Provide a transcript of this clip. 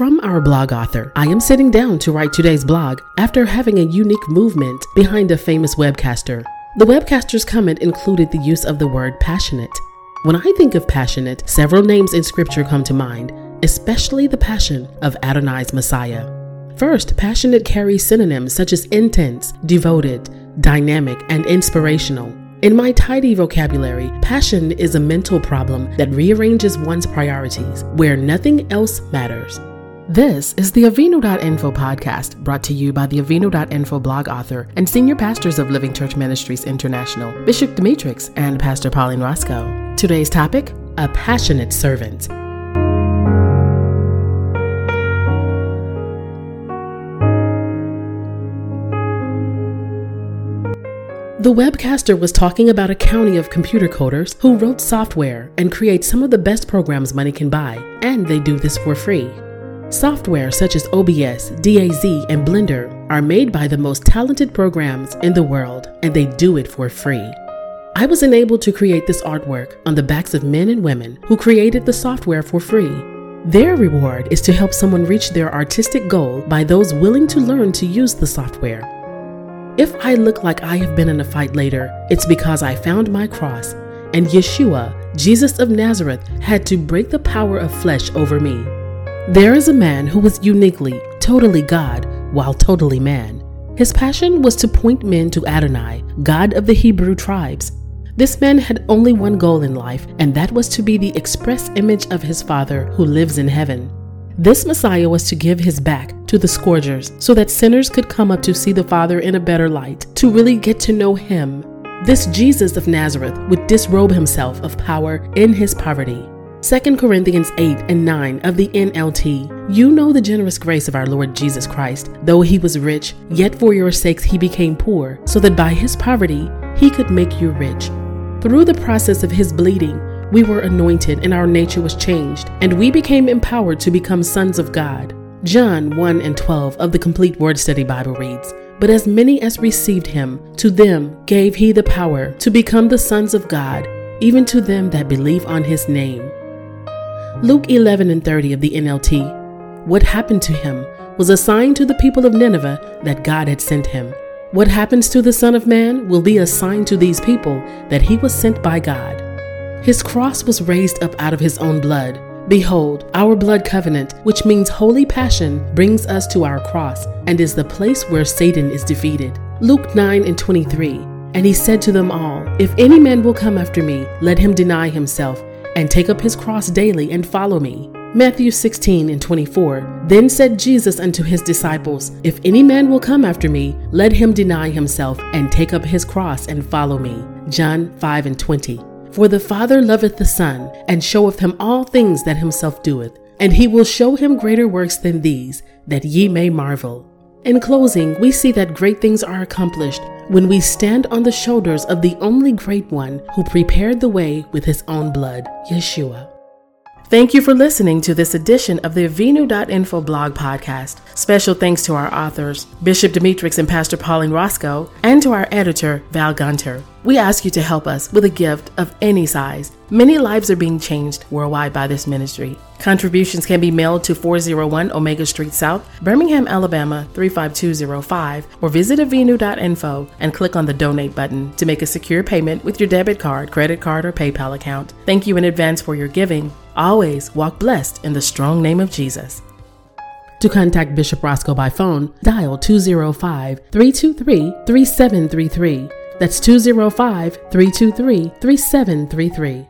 from our blog author. I am sitting down to write today's blog after having a unique movement behind a famous webcaster. The webcaster's comment included the use of the word passionate. When I think of passionate, several names in scripture come to mind, especially the passion of Adonai's Messiah. First, passionate carries synonyms such as intense, devoted, dynamic, and inspirational. In my tidy vocabulary, passion is a mental problem that rearranges one's priorities where nothing else matters. This is the Avinu.info podcast brought to you by the Avinu.info blog author and senior pastors of Living Church Ministries International, Bishop Demetrix and Pastor Pauline Roscoe. Today's topic A Passionate Servant. The webcaster was talking about a county of computer coders who wrote software and create some of the best programs money can buy, and they do this for free. Software such as OBS, DAZ, and Blender are made by the most talented programs in the world, and they do it for free. I was enabled to create this artwork on the backs of men and women who created the software for free. Their reward is to help someone reach their artistic goal by those willing to learn to use the software. If I look like I have been in a fight later, it's because I found my cross, and Yeshua, Jesus of Nazareth, had to break the power of flesh over me. There is a man who was uniquely, totally God, while totally man. His passion was to point men to Adonai, God of the Hebrew tribes. This man had only one goal in life, and that was to be the express image of his Father who lives in heaven. This Messiah was to give his back to the scourgers so that sinners could come up to see the Father in a better light, to really get to know him. This Jesus of Nazareth would disrobe himself of power in his poverty. 2 Corinthians 8 and 9 of the NLT. You know the generous grace of our Lord Jesus Christ. Though he was rich, yet for your sakes he became poor, so that by his poverty he could make you rich. Through the process of his bleeding, we were anointed and our nature was changed, and we became empowered to become sons of God. John 1 and 12 of the Complete Word Study Bible reads, But as many as received him, to them gave he the power to become the sons of God, even to them that believe on his name. Luke 11 and 30 of the NLT, What happened to him was a sign to the people of Nineveh that God had sent him. What happens to the Son of Man will be a sign to these people that he was sent by God. His cross was raised up out of his own blood. Behold, our blood covenant, which means holy passion, brings us to our cross and is the place where Satan is defeated. Luke 9 and 23. And he said to them all, If any man will come after me, let him deny himself, and take up his cross daily and follow me. Matthew 16 and 24. Then said Jesus unto his disciples, If any man will come after me, let him deny himself, and take up his cross and follow me. John 5 and 20. For the Father loveth the Son, and showeth him all things that himself doeth, and he will show him greater works than these, that ye may marvel. In closing, we see that great things are accomplished when we stand on the shoulders of the only great one who prepared the way with his own blood, Yeshua. Thank you for listening to this edition of the Avinu.info blog podcast. Special thanks to our authors, Bishop Demetrix and Pastor Pauline Roscoe, and to our editor, Val Gunter. We ask you to help us with a gift of any size. Many lives are being changed worldwide by this ministry. Contributions can be mailed to 401 Omega Street South, Birmingham, Alabama 35205, or visit avinu.info and click on the donate button to make a secure payment with your debit card, credit card, or PayPal account. Thank you in advance for your giving. Always walk blessed in the strong name of Jesus. To contact Bishop Roscoe by phone, dial 205 323 3733 that's 205 323 3733.